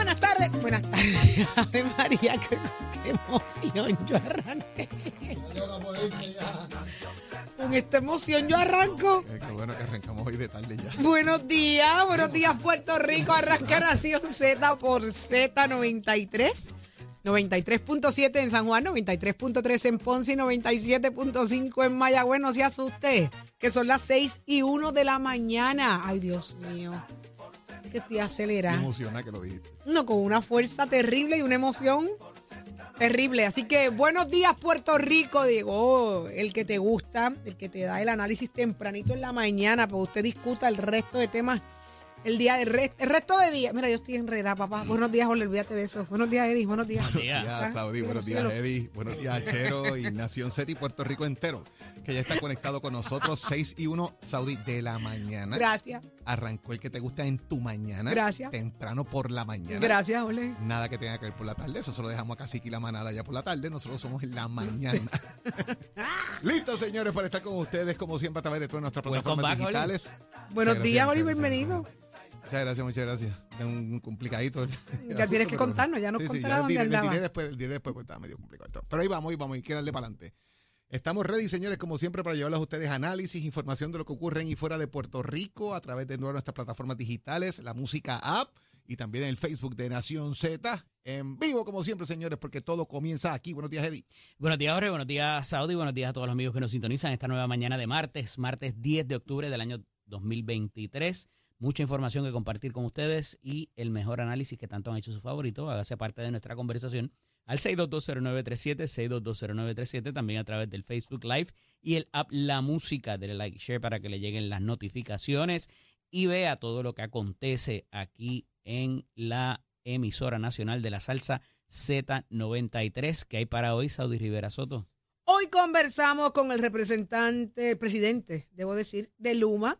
Buenas tardes. Buenas tardes. Ave María, qué, qué emoción yo arranqué. Con esta emoción yo arranco. Eh, qué bueno que arrancamos hoy de tarde ya. Buenos días, buenos días Puerto Rico. Arranca Nación Z por Z93. 93.7 en San Juan, 93.3 en Ponce y 97.5 en Mayagüez. No se asuste, que son las 6 y 1 de la mañana. Ay, Dios mío. Que estoy acelerada. emociona que lo dijiste. No, con una fuerza terrible y una emoción terrible. Así que buenos días, Puerto Rico. Digo, el que te gusta, el que te da el análisis tempranito en la mañana, pues usted discuta el resto de temas el día del re- el resto de día. Mira, yo estoy enredada, papá. Buenos días, Jorge, olvídate de eso. Buenos días, Eddie. Buenos días. Buenos días, Saudi. Buenos días, cielo. Eddie. Buenos días, Chero y Nación Z y Puerto Rico entero, que ya está conectado con nosotros. 6 y 1, Saudi, de la mañana. Gracias. Arrancó el que te gusta en tu mañana. Gracias. Temprano por la mañana. Gracias, Jorge. Nada que tenga que ver por la tarde. Eso se lo dejamos a Cacique y la manada ya por la tarde. Nosotros somos en la mañana. Listo, señores, para estar con ustedes, como siempre, a través de todas nuestras plataformas back, digitales. Buenos días, Oli, bienvenido. Muchas gracias, muchas gracias. Tengo un complicadito. el Ya asunto, tienes que pero- contarnos, ya nos Sí, contarás dónde diré- el andaba. diré después, el diré después, pues estaba medio complicado. Pero ahí vamos, ahí vamos, hay que darle para adelante. Estamos ready, señores, como siempre, para llevarles a ustedes análisis, información de lo que ocurre en y fuera de Puerto Rico a través de nuestras plataformas digitales, la música app y también en el Facebook de Nación Z. En vivo, como siempre, señores, porque todo comienza aquí. Buenos días, Eddie. Buenos días, Jorge. Buenos días, Saudi. Buenos días a todos los amigos que nos sintonizan esta nueva mañana de martes, martes 10 de octubre del año 2023. Mucha información que compartir con ustedes y el mejor análisis que tanto han hecho su favorito. Hágase parte de nuestra conversación al 6220937, 6220937, también a través del Facebook Live y el app La Música. Dele like share para que le lleguen las notificaciones y vea todo lo que acontece aquí en la emisora nacional de la salsa Z93 que hay para hoy, Saudi Rivera Soto. Hoy conversamos con el representante, el presidente, debo decir, de Luma,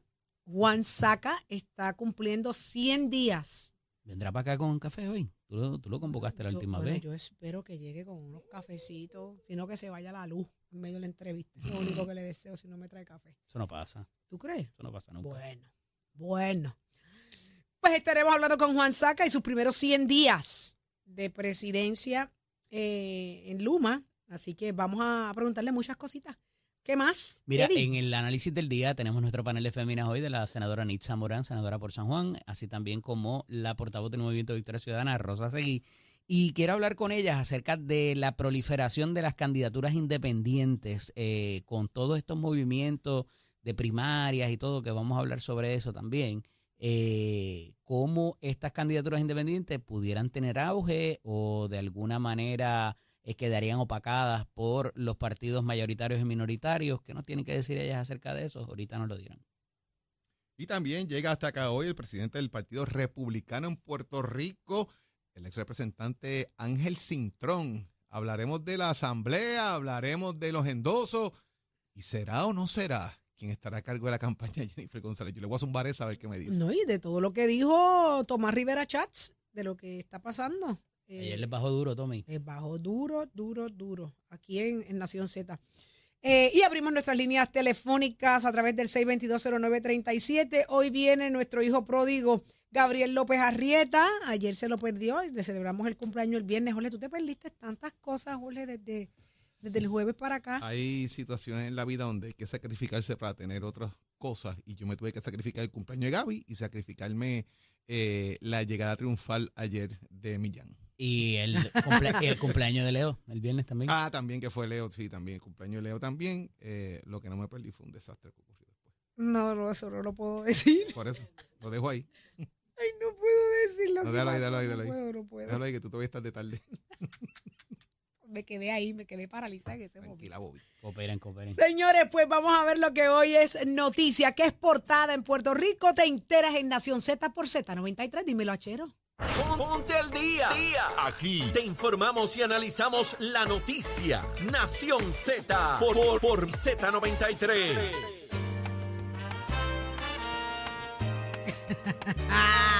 Juan Saca, está cumpliendo 100 días. ¿Vendrá para acá con café hoy? Tú lo, tú lo convocaste la Yo- última bueno, vez. Yo espero que llegue con unos cafecitos, sino que se vaya la luz en medio de la entrevista. Lo único que le deseo si no me trae café. Eso no pasa. ¿Tú crees? Eso no pasa nunca. Bueno, bueno. Pues estaremos hablando con Juan Saca y sus primeros 100 días de presidencia eh, en Luma. Así que vamos a preguntarle muchas cositas. ¿Qué más? Mira, Eddie? en el análisis del día tenemos nuestro panel de féminas hoy de la senadora Nitza Morán, senadora por San Juan, así también como la portavoz del Movimiento Victoria Ciudadana, Rosa Seguí. Y quiero hablar con ellas acerca de la proliferación de las candidaturas independientes, eh, con todos estos movimientos de primarias y todo, que vamos a hablar sobre eso también. Eh, cómo estas candidaturas independientes pudieran tener auge o de alguna manera eh, quedarían opacadas por los partidos mayoritarios y minoritarios. ¿Qué nos tienen que decir ellas acerca de eso? Ahorita nos lo dirán. Y también llega hasta acá hoy el presidente del Partido Republicano en Puerto Rico, el ex representante Ángel Cintrón. Hablaremos de la asamblea, hablaremos de los endosos. ¿Y será o no será quien estará a cargo de la campaña Jennifer González? Yo le voy a zumbar esa a ver qué me dice. No, y de todo lo que dijo Tomás Rivera Chats, de lo que está pasando. Eh, Ayer les bajó duro, Tommy. Les bajó duro, duro, duro, aquí en, en Nación Z. Eh, y abrimos nuestras líneas telefónicas a través del 6220937. Hoy viene nuestro hijo pródigo Gabriel López Arrieta. Ayer se lo perdió y le celebramos el cumpleaños el viernes. Jorge, tú te perdiste tantas cosas, Jorge, desde, desde el jueves para acá. Hay situaciones en la vida donde hay que sacrificarse para tener otras cosas. Y yo me tuve que sacrificar el cumpleaños de Gaby y sacrificarme eh, la llegada triunfal ayer de Millán. Y el, el cumpleaños de Leo, el viernes también. Ah, también que fue Leo, sí, también el cumpleaños de Leo también. Eh, lo que no me perdí fue un desastre que ocurrió después. No, no, eso no lo puedo decir. Por eso, lo dejo ahí. Ay, no puedo decirlo. No, ¿qué déjalo ahí, déjalo ahí, no déjalo ahí. puedo, no puedo. Déjalo ahí que tú todavía estás de tarde. me quedé ahí, me quedé paralizada en ese momento. Tranquila, Bobby. Cooperen, cooperen. Señores, pues vamos a ver lo que hoy es noticia, que es portada en Puerto Rico. Te enteras en Nación Z por Z93. Dímelo, Achero. Ponte al día. Aquí te informamos y analizamos la noticia. Nación Z por, por, por Z93.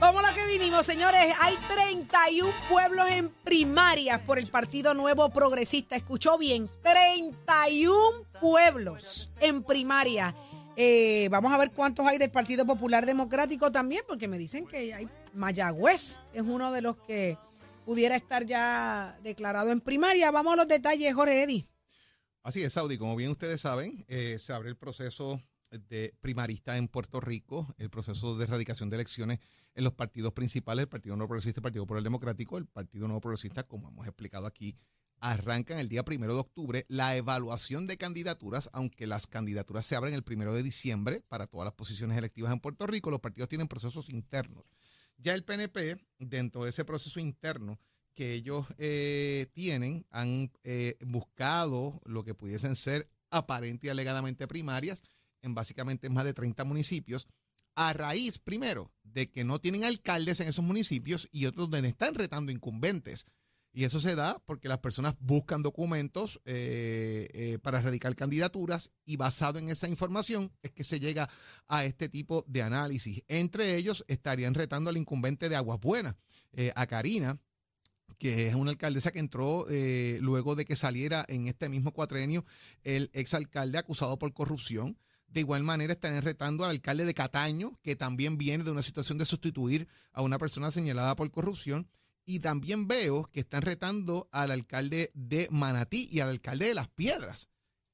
Vamos a lo que vinimos, señores. Hay 31 pueblos en primarias por el Partido Nuevo Progresista. Escuchó bien, 31 pueblos en primaria. Eh, vamos a ver cuántos hay del Partido Popular Democrático también, porque me dicen que hay Mayagüez, es uno de los que pudiera estar ya declarado en primaria. Vamos a los detalles, Jorge Eddy. Así es, Saudi. Como bien ustedes saben, eh, se abre el proceso de primarista en Puerto Rico, el proceso de erradicación de elecciones en los partidos principales, el Partido Nuevo Progresista, el Partido Popular Democrático, el Partido Nuevo Progresista, como hemos explicado aquí, arrancan el día primero de octubre la evaluación de candidaturas, aunque las candidaturas se abren el primero de diciembre para todas las posiciones electivas en Puerto Rico, los partidos tienen procesos internos. Ya el PNP, dentro de ese proceso interno que ellos eh, tienen, han eh, buscado lo que pudiesen ser aparente y alegadamente primarias en básicamente más de 30 municipios, a raíz, primero, de que no tienen alcaldes en esos municipios y otros donde están retando incumbentes. Y eso se da porque las personas buscan documentos eh, eh, para erradicar candidaturas y basado en esa información es que se llega a este tipo de análisis. Entre ellos estarían retando al incumbente de Aguas Buenas, eh, a Karina, que es una alcaldesa que entró luego de que saliera en este mismo cuatrenio el exalcalde acusado por corrupción. De igual manera están retando al alcalde de Cataño, que también viene de una situación de sustituir a una persona señalada por corrupción. Y también veo que están retando al alcalde de Manatí y al alcalde de Las Piedras.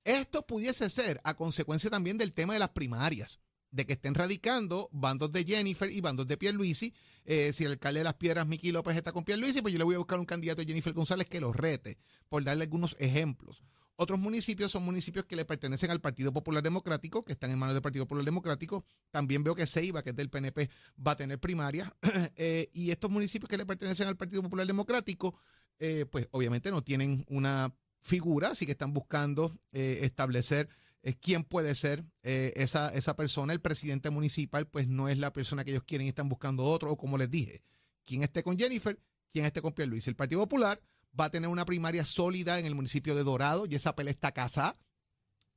Esto pudiese ser a consecuencia también del tema de las primarias, de que estén radicando bandos de Jennifer y bandos de Pierluisi. Eh, si el alcalde de Las Piedras, Miki López, está con Pierluisi, pues yo le voy a buscar un candidato de Jennifer González que los rete, por darle algunos ejemplos. Otros municipios son municipios que le pertenecen al Partido Popular Democrático, que están en manos del Partido Popular Democrático. También veo que Ceiba, que es del PNP, va a tener primarias. Eh, y estos municipios que le pertenecen al Partido Popular Democrático, eh, pues obviamente no tienen una figura, así que están buscando eh, establecer quién puede ser esa, esa persona. El presidente municipal, pues no es la persona que ellos quieren y están buscando otro, o como les dije, quién esté con Jennifer, quién esté con Pierluisi. El Partido Popular va a tener una primaria sólida en el municipio de Dorado y esa pelea está casada.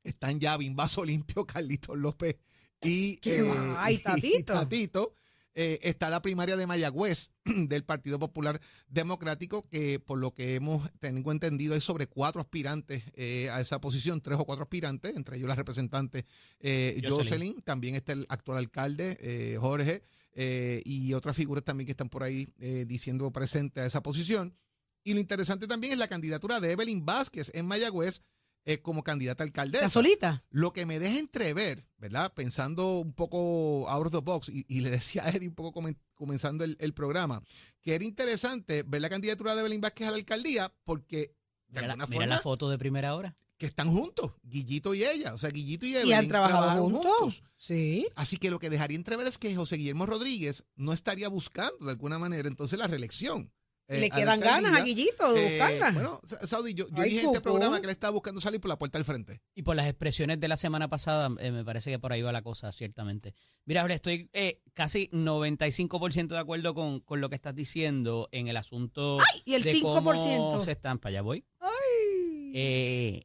Están ya Bimbazo Limpio, Carlitos López y, y Tatito. Tatito. Eh, está la primaria de Mayagüez del Partido Popular Democrático, que por lo que hemos tengo entendido hay sobre cuatro aspirantes eh, a esa posición, tres o cuatro aspirantes, entre ellos la representante eh, Jocelyn. Jocelyn, también está el actual alcalde eh, Jorge eh, y otras figuras también que están por ahí eh, diciendo presente a esa posición. Y lo interesante también es la candidatura de Evelyn Vázquez en Mayagüez eh, como candidata a alcaldesa. ¿La solita? Lo que me deja entrever, ¿verdad? Pensando un poco out of the box, y, y le decía a Eddie un poco comen- comenzando el, el programa, que era interesante ver la candidatura de Evelyn Vázquez a la alcaldía, porque de Mira, la, mira foto de primera hora. que están juntos, Guillito y ella. O sea, Guillito y Evelyn ¿Y han trabajado juntos? Sí. Así que lo que dejaría entrever es que José Guillermo Rodríguez no estaría buscando de alguna manera entonces la reelección. Y eh, le quedan ganas a. Guillito de Eh, buscarla. bueno, Sa- Saudi, yo, yo Ay, dije en este programa que le estaba buscando salir por la puerta del frente. Y por las expresiones de la semana pasada, eh, me parece que por ahí va la cosa, ciertamente. Mira, ahora estoy eh, casi 95% de acuerdo con, con lo que estás diciendo en el asunto y el de 5%. cómo se están, para allá voy. Eh,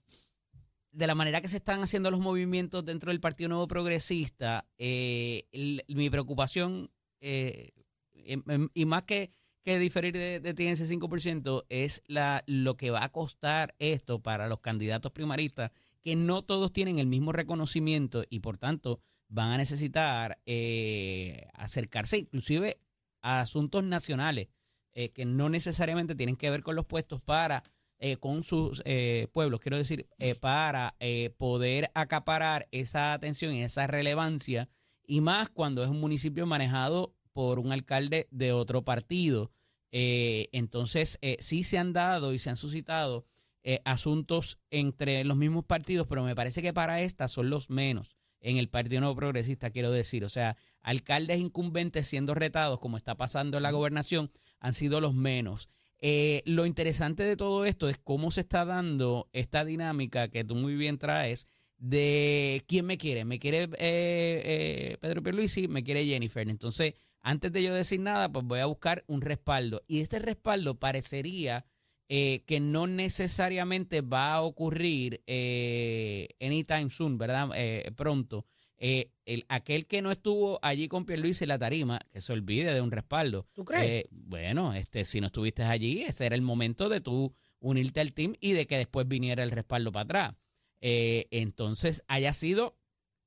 de la manera que se están haciendo los movimientos dentro del Partido Nuevo Progresista, eh, el- mi preocupación, eh, em- em- y más que, que diferir de, de ti en ese 5%, es la, lo que va a costar esto para los candidatos primaristas, que no todos tienen el mismo reconocimiento y por tanto van a necesitar eh, acercarse inclusive a asuntos nacionales eh, que no necesariamente tienen que ver con los puestos para eh, con sus eh, pueblos, quiero decir, eh, para poder acaparar esa atención y esa relevancia, y más cuando es un municipio manejado por un alcalde de otro partido. Eh, entonces, eh, sí se han dado y se han suscitado eh, asuntos entre los mismos partidos, pero me parece que para esta son los menos. en el Partido Nuevo Progresista, quiero decir. O sea, alcaldes incumbentes siendo retados, como está pasando en la gobernación, han sido los menos. Eh, lo interesante de todo esto es cómo se está dando esta dinámica que tú muy bien traes de quién me quiere. Me quiere eh, eh, Pedro Pierluisi, me quiere Jennifer. Entonces, antes de yo decir nada, pues voy a buscar un respaldo. Y este respaldo parecería eh, que no necesariamente va a ocurrir eh, anytime soon, ¿verdad? Eh, pronto. Eh, el, aquel que no estuvo allí con Pierluisi en la tarima, que se olvide de un respaldo. ¿Tú crees? Eh, bueno, este, si no estuviste allí, ese era el momento de tú unirte al team y de que después viniera el respaldo para atrás. Entonces, haya sido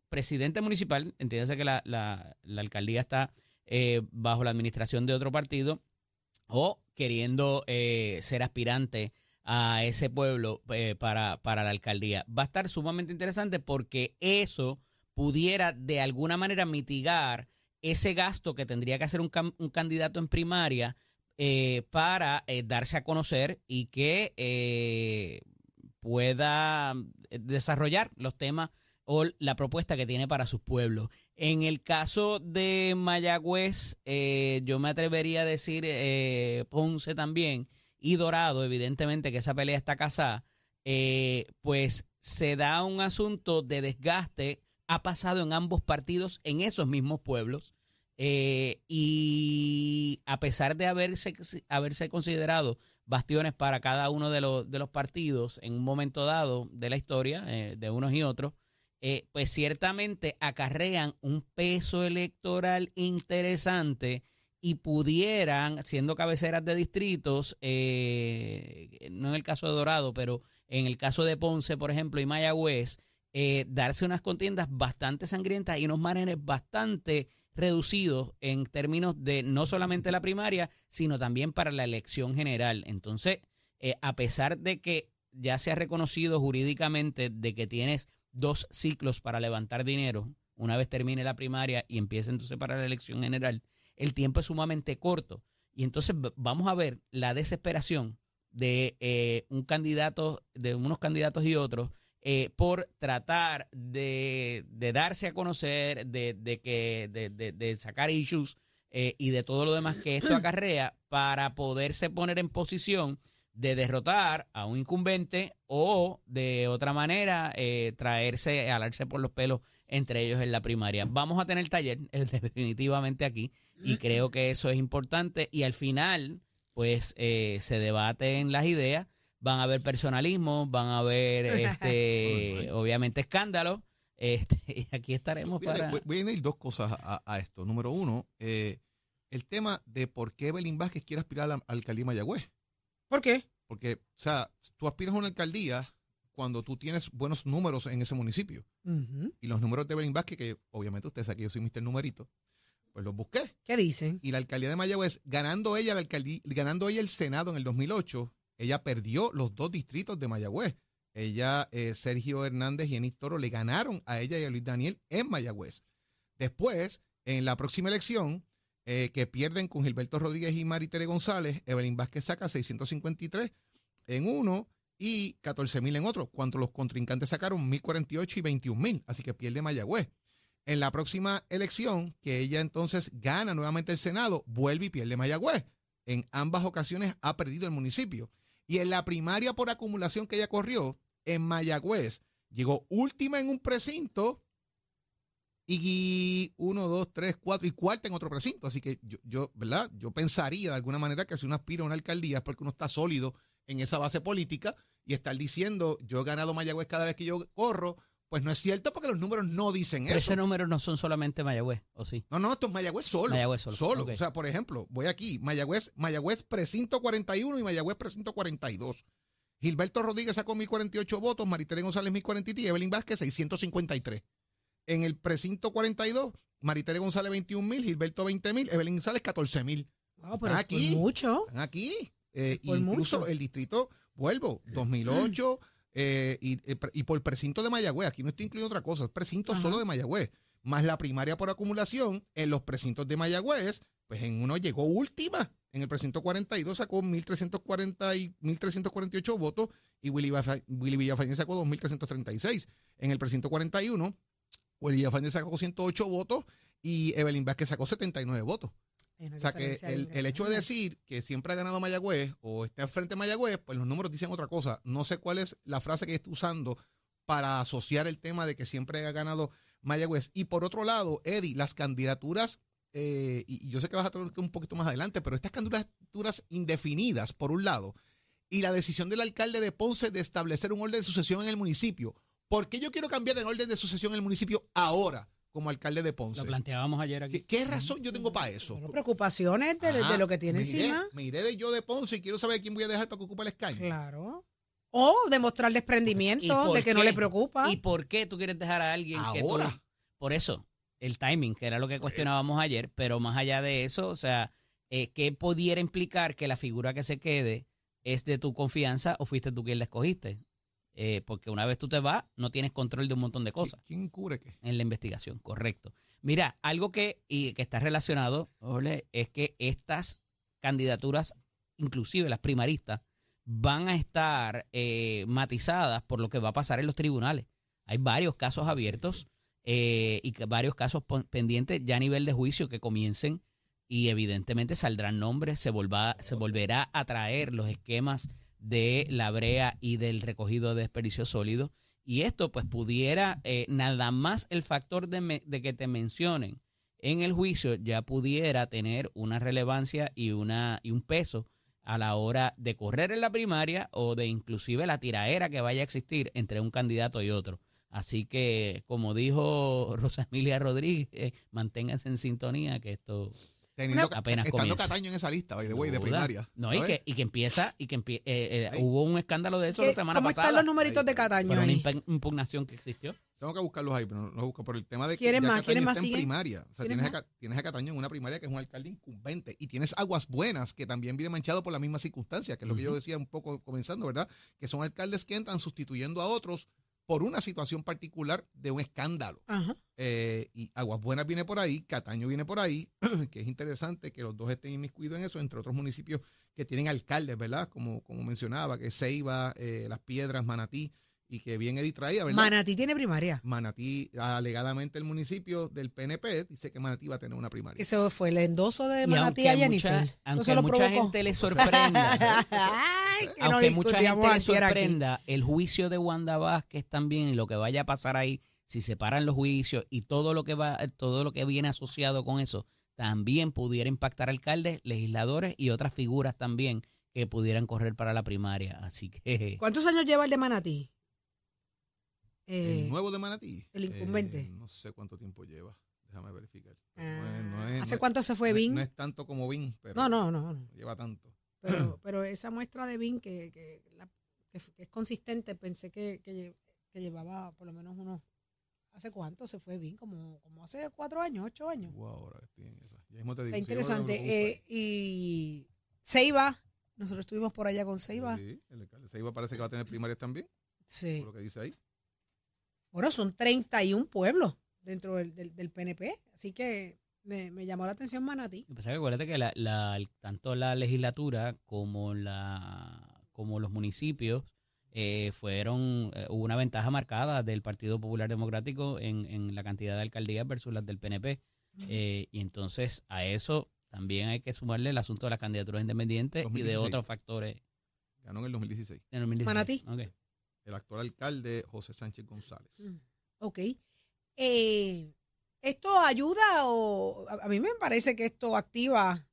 presidente municipal, entiéndase que la, la- la alcaldía está eh, bajo la administración de otro partido, o queriendo eh, ser aspirante a ese pueblo eh, para, para la alcaldía. Va a estar sumamente interesante porque eso pudiera de alguna manera mitigar ese gasto que tendría que hacer un, un candidato en primaria eh, para darse a conocer y que pueda desarrollar los temas o la propuesta que tiene para sus pueblos. En el caso de Mayagüez, eh, yo me atrevería a decir eh, Ponce también y Dorado, evidentemente que esa pelea está casada, eh, pues se da un asunto de desgaste, ha pasado en ambos partidos, en esos mismos pueblos, eh, y a pesar de haberse, haberse considerado bastiones para cada uno de los, de los partidos en un momento dado de la historia, eh, de unos y otros, eh, pues ciertamente acarrean un peso electoral interesante y pudieran, siendo cabeceras de distritos, eh, no en el caso de Dorado, pero en el caso de Ponce, por ejemplo, y Mayagüez, eh, darse unas contiendas bastante sangrientas y unos márgenes bastante reducidos en términos de no solamente la primaria, sino también para la elección general. Entonces, a pesar de que ya se ha reconocido jurídicamente de que tienes dos ciclos para levantar dinero, una vez termine la primaria y empiece entonces para la elección general, el tiempo es sumamente corto. Y entonces vamos a ver la desesperación de eh, un candidato, de unos candidatos y otros, eh, por tratar de, darse a conocer, de, que, de sacar issues eh, y de todo lo demás que esto acarrea para poderse poner en posición de derrotar a un incumbente o de otra manera eh, traerse, alarse por los pelos entre ellos en la primaria. Vamos a tener taller eh, definitivamente aquí y creo que eso es importante y al final pues eh, se debaten las ideas, van a haber personalismo, van a haber este, obviamente escándalos este, y aquí estaremos Voy a, para... voy- voy a añadir dos cosas a, a esto. Número uno, eh, el tema de por qué Belín Vázquez quiere aspirar a la alcaldía de Mayagüez. ¿Por qué? Porque, o sea, tú aspiras a una alcaldía cuando tú tienes buenos números en ese municipio. Y los números de Belín Vázquez, que obviamente usted sabe que yo soy Mr. Numerito, pues los busqué. ¿Qué dicen? Y la alcaldía de Mayagüez, ganando ella, la alcaldía, ganando ella el Senado en el 2008, ella perdió los dos distritos de Mayagüez. Ella, eh, Sergio Hernández y Enis Toro le ganaron a ella y a Luis Daniel en Mayagüez. Después, en la próxima elección, eh, que pierden con Gilberto Rodríguez y Maritere González, Evelyn Vázquez saca 653 en uno y 14 mil en otro, cuando los contrincantes sacaron 1048 y 21 mil, así que pierde Mayagüez. En la próxima elección, que ella entonces gana nuevamente el Senado, vuelve y pierde Mayagüez. En ambas ocasiones ha perdido el municipio. Y en la primaria por acumulación que ella corrió, en Mayagüez, llegó última en un precinto y uno, dos, tres, cuatro y cuarta en otro precinto. Así que yo, yo, ¿verdad? Yo pensaría de alguna manera que si uno aspira a una alcaldía es porque uno está sólido en esa base política y estar diciendo yo he ganado Mayagüez cada vez que yo corro, pues no es cierto porque los números no dicen Pero eso. ese número no son solamente Mayagüez, ¿o sí? No, no, esto es Mayagüez solo. Mayagüez solo, ok. O sea, por ejemplo, voy aquí, Mayagüez, Mayagüez precinto 41 y Mayagüez precinto 42. Gilberto Rodríguez sacó 1048 votos, Maritere González 1043 y Evelyn Vázquez 653. En el precinto 42, Maritere González 21 mil, Gilberto 20 mil, Evelyn González 14 mil. Wow, pero Están por aquí. mucho. Están aquí. Eh, Por incluso mucho. el distrito, vuelvo, 2008 eh, y, eh, y por precinto de Mayagüez. Aquí no estoy incluyendo otra cosa, es precinto Ajá. solo de Mayagüez. Más la primaria por acumulación en los precintos de Mayagüez, pues en uno llegó última. En el precinto 42 sacó 1.340 y 1.348 votos y Willy, Willy Villafañez sacó 2.336. En el precinto 41 William Fernández sacó 108 votos y Evelyn Vázquez sacó 79 votos. O sea que el, hecho de decir que siempre ha ganado Mayagüez o está frente de Mayagüez, pues los números dicen otra cosa. No sé cuál es la frase que está usando para asociar el tema de que siempre ha ganado Mayagüez. Y por otro lado, Eddie, las candidaturas, eh, y, y yo sé que vas a tener un poquito más adelante, pero estas candidaturas indefinidas, por un lado, y la decisión del alcalde de Ponce de establecer un orden de sucesión en el municipio. ¿Por qué yo quiero cambiar el orden de sucesión en el municipio ahora como alcalde de Ponce? Lo planteábamos ayer aquí. ¿Qué, qué razón yo tengo para eso? Bueno, preocupaciones de, Ajá, de lo que tiene me iré- encima. me iré de yo de Ponce y quiero saber quién voy a dejar para que ocupe el escaño. Claro. O demostrar ¿Y desprendimiento de que no le preocupa. ¿Y por qué tú quieres dejar a alguien que tú- Ahora. por eso, el timing, que era lo que cuestionábamos ayer, pero más allá de eso, o sea, eh, ¿qué pudiera implicar que la figura que se quede es de tu confianza o fuiste tú quien la escogiste? Eh, porque una vez tú te vas, no tienes control de un montón de cosas ¿Quién cubre qué? en la investigación, correcto. Mira, algo que, y que está relacionado, Ole, es que estas candidaturas, inclusive las primaristas, van a estar eh, matizadas por lo que va a pasar en los tribunales. Hay varios casos abiertos eh, y varios casos pendientes ya a nivel de juicio que comiencen y evidentemente saldrán nombres, se, volva- se volverá a traer los esquemas de la brea y del recogido de desperdicios sólidos. Y esto pues pudiera, eh, nada más el factor de, me- de que te mencionen en el juicio ya pudiera tener una relevancia y, una, y un peso a la hora de correr en la primaria o de inclusive la tiraera que vaya a existir entre un candidato y otro. Así que, como dijo Rosa Emilia Rodríguez, manténganse en sintonía que esto Teniendo, Una- apenas estando comienza. Cataño en esa lista, by the way, de duda. primaria. No, y que, y que empieza, y que empie- eh, eh, hubo un escándalo de eso ¿Qué- la semana ¿Cómo pasada. están los numeritos de. Cataño una impugnación que existió. Tengo que buscarlos ahí, pero no los busco por el tema de que ¿Quieren ya más? Cataño ¿Quieren más? está en ¿Siguen? primaria. O sea, tienes a Cataño en una primaria que es un alcalde incumbente y tienes Aguas Buenas que también viene manchado por la misma circunstancia, que es lo que yo decía un poco comenzando, ¿verdad? Que son alcaldes que entran sustituyendo a otros por una situación particular de un escándalo. Ajá. Eh, y Aguas Buenas viene por ahí, Cataño viene por ahí, que es interesante que los dos estén inmiscuidos en eso, entre otros municipios que tienen alcaldes, ¿verdad? Como, como mencionaba, que Ceiba, eh, Las Piedras, Manatí, y que bien Edith traía, ¿verdad? Manatí tiene primaria. Manatí, alegadamente el municipio del PNP dice que Manatí va a tener una primaria. Eso fue el endoso de Y Manatí a Jennifer. mucha, aunque se a lo mucha provocó. gente le sorprenda, Ay, que nos aunque mucha gente le aquí. sorprenda, el juicio de Wanda Vázquez también y lo que vaya a pasar ahí, si se paran los juicios y todo lo que va, todo lo que viene asociado con eso, también pudiera impactar alcaldes, legisladores y otras figuras también que pudieran correr para la primaria. Así que ¿Cuántos años lleva el de Manatí? Eh, el nuevo de Manatí. el incumbente. eh, no sé cuánto tiempo lleva. Déjame verificar. Ah, no es- no es- ¿Hace no es- cuánto se fue Vin? No es tanto como Vin, pero No, no, no. lleva tanto. Pero, pero esa muestra de Vin que, que, es consistente, pensé que, que, lle- que llevaba por lo menos unos. ¿Hace cuánto se fue Vin? Como, como hace cuatro años, ocho años. Wow, ahora esa. Ya mismo te digo. Está interesante. Eh, y Ceiba, nosotros estuvimos por allá con ahí. Ceiba. Sí, el alcalde Ceiba parece que va a tener primarias también, Sí. por lo que dice ahí. Bueno, son 31 pueblos dentro del, del, del PNP. Así que me, me llamó la atención Manatí. Lo que pasa es que acuérdate que la, tanto la legislatura como la como los municipios eh, fueron eh, hubo una ventaja marcada del Partido Popular Democrático en, en la cantidad de alcaldías versus las del PNP Eh, y entonces a eso también hay que sumarle el asunto de las candidaturas independientes y de 2016. otros factores Ganó en el 2016. en el 2016. Manatí. Ok. El actual alcalde José Sánchez González. Mm, Ok. Eh, ¿Esto ayuda o a, a mí me parece que esto activa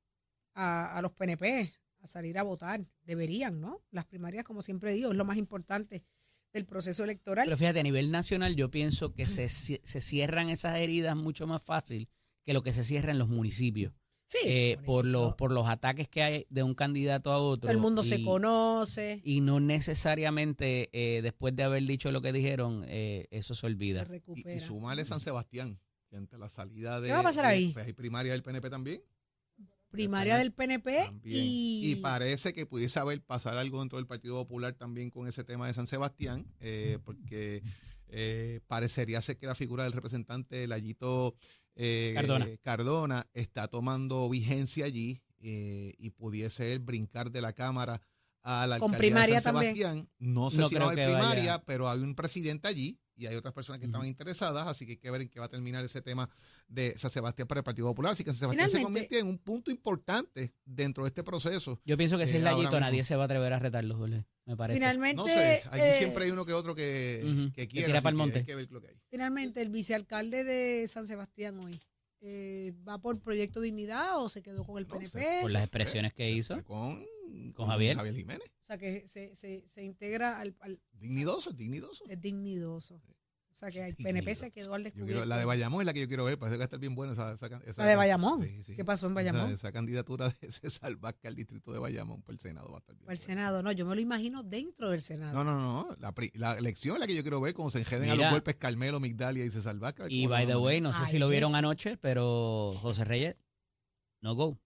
a, a los PNP a salir a votar? Deberían, ¿no? Las primarias, como siempre digo, es lo más importante del proceso electoral. Pero fíjate, a nivel nacional yo pienso que se, se cierran esas heridas mucho más fácil que lo que se cierra en los municipios. Sí, eh, por los por los ataques que hay de un candidato a otro. el mundo se y- conoce, Y no necesariamente eh, después de haber dicho lo que dijeron, eh, eso se se olvida. Y, recupera. y sumarle San Sebastián, que ante la salida de. ¿Qué va a pasar de- ahí? Pues hay primaria del PNP también. Primaria del PNP También. y, Y parece que pudiese haber pasar algo dentro del Partido Popular también con ese tema de San Sebastián, eh, porque eh, parecería ser que la figura del representante Layito eh, Cardona. eh, Cardona está tomando vigencia allí eh, y pudiese él brincar de la Cámara a la Con alcaldía primaria de San también. Sebastián. No sé No si va a haber vaya. primaria, pero hay un presidente allí y hay otras personas que estaban interesadas, así que hay que ver en qué va a terminar ese tema de San Sebastián para el Partido Popular. Así que San Sebastián se convierte en un punto importante dentro de este proceso. Yo pienso que si Eh, es Lallito, mismo. nadie se va a atrever a retarlo, Jorge, me parece. Finalmente, No sé, allí eh, siempre hay uno que otro que, Ujú, que que quiere. tira que monte. hay que ver lo que hay. finalmente el vicealcalde de San Sebastián hoy eh, va por Proyecto Dignidad o se quedó con el No PNP. Por las expresiones que se hizo. fue Con, Con Javier. Jiménez. O sea que se, se, se integra al, al Dignidoso, dignidoso. es dignidoso. O sea que el PNP se quedó al descubierto. quiero, la de Bayamón es la que yo quiero ver, parece que va a estar bien buena esa, esa, esa- La de Bayamón. Sí, sí. ¿Qué pasó en Bayamón? esa candidatura de César Vázquez al distrito de Bayamón por el Senado va a estar bien Para el. Senado. No, yo me lo imagino dentro del Senado. No, no, no. La, elección es la que yo quiero ver, cuando se enjeden a los golpes Carmelo, Migdalia y César Vázquez. Y by the way, no sé Ay, si lo vieron anoche, pero José Reyes, no go.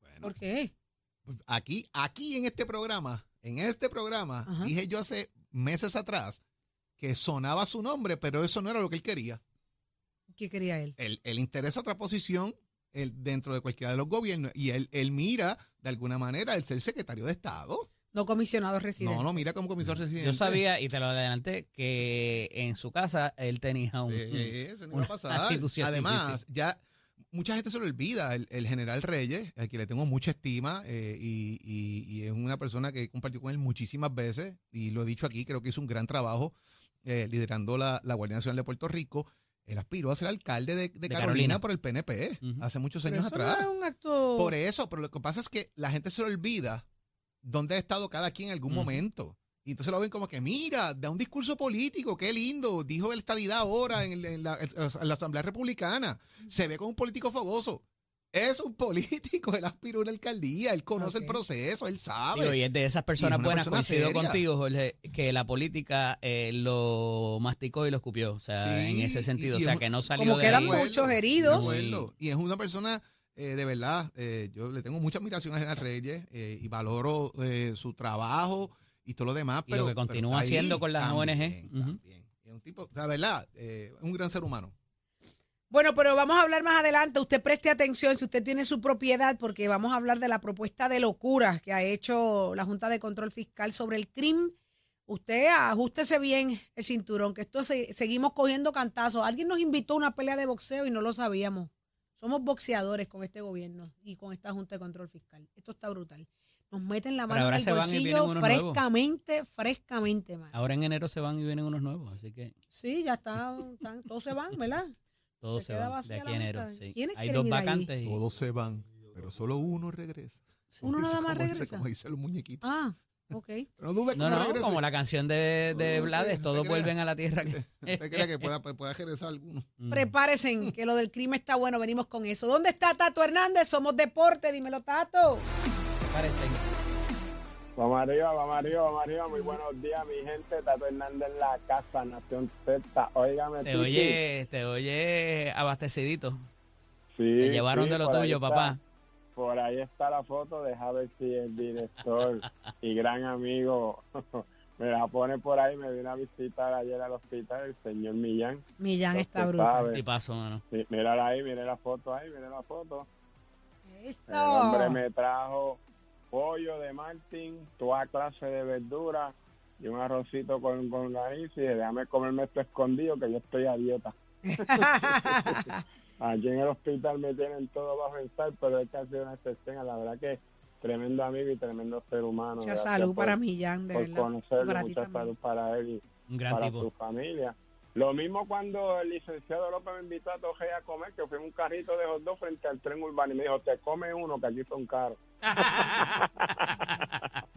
Bueno, ¿Por qué? pues aquí, aquí en este programa, en este programa, Ajá. dije yo hace meses atrás que sonaba su nombre, pero eso no era lo que él quería. ¿Qué quería él? él, él interesa otra posición él, dentro de cualquiera de los gobiernos y él, él mira de alguna manera el ser secretario de Estado. No comisionado residente. No, no mira como comisario residente. Yo sabía, y te lo adelanté, que en su casa él tenía un... Sí, eso no iba una a pasar. institución Además, ya mucha gente se lo olvida. El, el general Reyes, al que le tengo mucha estima eh, y, y- y es una persona que he compartido con él muchísimas veces y lo he dicho aquí, creo que hizo un gran trabajo eh, liderando la, la Guardia Nacional de Puerto Rico. Él aspiró a ser alcalde de, de Carolina, Carolina. por el PNP Ujú. hace muchos Pero años eso atrás. no es un acto. Por eso, pero lo que pasa es que la gente se le olvida dónde ha estado cada quien en algún momento. Y entonces lo ven como que, mira, da un discurso político, qué lindo, dijo el estadidad ahora en, el- en la, en la Asamblea Republicana. Se ve como un político fogoso. Es un político, él aspiró a una alcaldía, él conoce el proceso, él sabe. Digo, y es de esas personas buenas, persona coincido seria. contigo, Jorge, que la política eh, lo masticó y lo escupió. O sea, Sí, en ese sentido. y o sea, que no salió Como de quedan ahí. muchos de heridos. acuerdo. Y es una persona, eh, de verdad, eh, yo le tengo mucha admiración a General Reyes eh, y valoro eh, su trabajo y todo lo demás. Y lo pero, que continúa haciendo con las también, ONG. También. Es un tipo, la verdad, eh, un gran ser humano. Bueno, pero vamos a hablar más adelante. Usted preste atención si usted tiene su propiedad, porque vamos a hablar de la propuesta de locura que ha hecho la Junta de Control Fiscal sobre el crimen. Usted ajustese bien el cinturón, que esto se- seguimos cogiendo cantazos. Alguien nos invitó a una pelea de boxeo y no lo sabíamos. Somos boxeadores con este gobierno y con esta Junta de Control Fiscal. Esto está brutal. Nos meten la mano en el bolsillo nuevos. frescamente, frescamente, man. Ahora en enero se van y vienen unos nuevos, así que Sí, ya están, están- todos se van, ¿verdad? Todos Se se, van de aquí a enero. Junta. sí. ¿Quiénes Hay dos vacantes. y- Todos se van, pero solo uno regresa. Uno nada dice- más dice- regresa. Como dicen los muñequitos. Ah, ok. Pero no dudes que No, no, regrese. como la canción de, de No, Blades, todos vuelven a la tierra. que- ¿Usted cree que pueda, pueda regresar alguno? Mm. Prepárense, que lo del crimen está bueno, venimos con eso. ¿Dónde está Tato Hernández? Somos deporte, dímelo, Tato. Prepárense. Vamos arriba, vamos arriba, vamos arriba. Muy buenos días, mi gente. Tato Hernández en la casa, Nación Z. Óigame, Te oye, te oye abastecidito. Sí, Te llevaron sí, de lo tuyo, está- papá. Por ahí está la foto. Deja ver si el director y gran amigo me la pone por ahí. Me vino a visitar ayer al hospital el señor Millán. Millán está brutal. sabe. Y paso, mano. Sí, mírala ahí, mire la foto ahí, mire la foto. El Eso. hombre me trajo pollo de Martín, toda clase de verduras y un arrocito con, con maíz y déjame comerme esto escondido que yo estoy a dieta. Aquí en el hospital me tienen todo bajo el sal, pero es que ha sido una excepción. La verdad que tremendo amigo y tremendo ser humano. Mucha Gracias salud por- para Millán, de por verdad. conocerlo, Para ti mucha también. salud para él y Un gran para tipo. su familia. Lo mismo cuando el licenciado López me invitó a Toje a comer, que fue en un carrito de hot dog frente al tren urbano y me dijo, te come uno, que aquí son caros.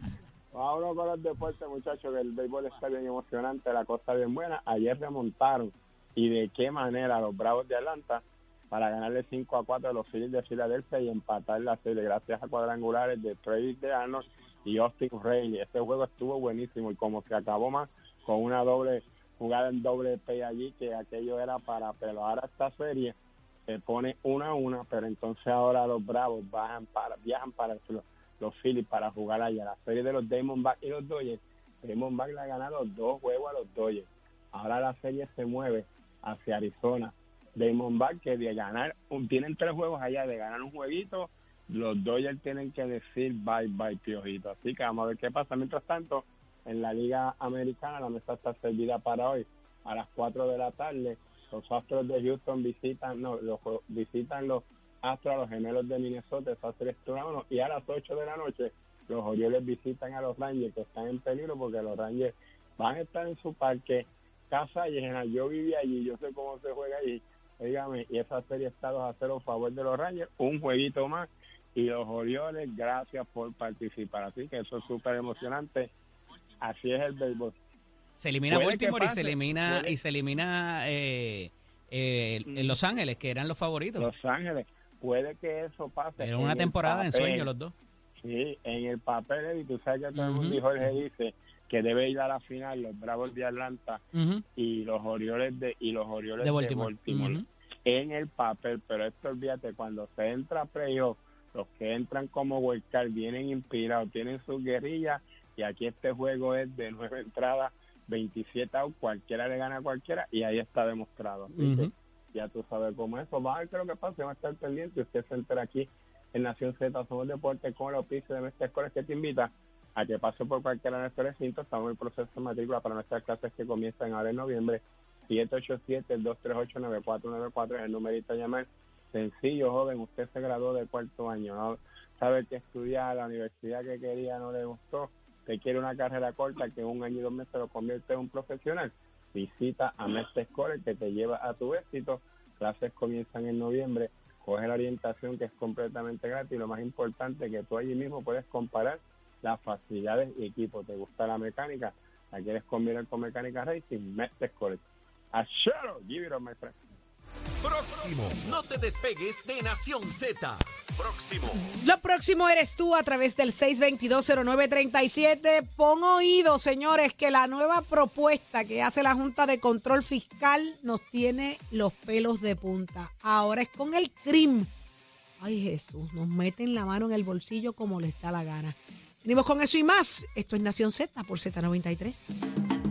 Vámonos con los deportes, muchachos, que el béisbol está bien emocionante, la cosa bien buena. Ayer remontaron y de qué manera los Bravos de Atlanta para ganarle 5 a 4 a los Phillies de Filadelfia y empatar la serie gracias a cuadrangulares de Travis de Arnold y Austin Riley. Este juego estuvo buenísimo y como se acabó más con una doble jugada en doble P allí, que aquello era para pero ahora esta serie se pone una a una, pero entonces ahora los Bravos bajan para, viajan para los, los Phillies para jugar allá. La serie de los Diamondbacks y los Dodgers, Diamondbacks le ha ganado dos juegos a los Dodgers. Ahora la serie se mueve hacia Arizona. Diamondbacks que de ganar, tienen tres juegos allá, de ganar un jueguito, los Dodgers tienen que decir bye bye piojito. Así que vamos a ver qué pasa. Mientras tanto, en la Liga Americana la mesa está servida para hoy. a las 4 de la tarde. Los Astros de Houston visitan, no, los, visitan los Astros a los gemelos de Minnesota, eso hace uno. Y a las 8 de la noche, los Orioles visitan a los Rangers, que están en peligro porque los Rangers van a estar en su parque, casa llena. Yo viví allí, yo sé cómo se juega allí. Dígame, y esa serie está 2 a 0 a favor de los Rangers, un jueguito más. Y los Orioles, gracias por participar. Así que eso es súper emocionante. Así es el béisbol. Se elimina Puede Baltimore y se elimina puede- y se elimina eh, eh, en Los Ángeles, que eran los favoritos. Los Ángeles, puede que eso pase. Era en una el temporada en sueño los dos. Sí, en el papel, y tú sabes que todo el mundo Jorge dice que debe ir a la final los Bravos de Atlanta Ujú, y los Orioles de y los Orioles De Baltimore. Baltimore. Ujú. en el papel, pero esto olvídate, cuando se entra a playoff, los que entran como wildcard vienen inspirados, tienen sus guerrillas y aquí este juego es de nueve entradas, 27 out, cualquiera le gana a cualquiera y ahí está demostrado. Así que Ujú. ya tú sabes cómo es eso. Vamos a ver qué es lo que pasa, va a estar pendiente. Usted se entera aquí en Nación Z, Somos Deportes, con el oficio de Mestre Escoles que te invita a que pase por cualquiera de nuestros recintos. Estamos en el proceso de matrícula para nuestras clases que comienzan ahora en noviembre. 787-238-9494 es el numerito a llamar. Sencillo, joven, usted se graduó de cuarto año, ¿no? sabe que estudiar, la universidad que quería no le gustó, te quiere una carrera corta que en un año y dos meses lo convierte en un profesional. Visita a Mestre Escoles que te lleva a tu éxito. Clases comienzan en noviembre. Coge la orientación que es completamente gratis y lo más importante que tú allí mismo puedes comparar las facilidades y equipos. ¿Te gusta la mecánica? ¿La quieres combinar con mecánica racing? Mestre Escoles. A shadow, give it up, my friend. Próximo. No te despegues de Nación Z. Próximo. Lo próximo eres tú a través del 6220937. Pon oído, señores, que la nueva propuesta que hace la Junta de Control Fiscal nos tiene los pelos de punta. Ahora es con el CRIM. Ay, Jesús, nos meten la mano en el bolsillo como les da la gana. Venimos con eso y más. Esto es Nación Z por Z93.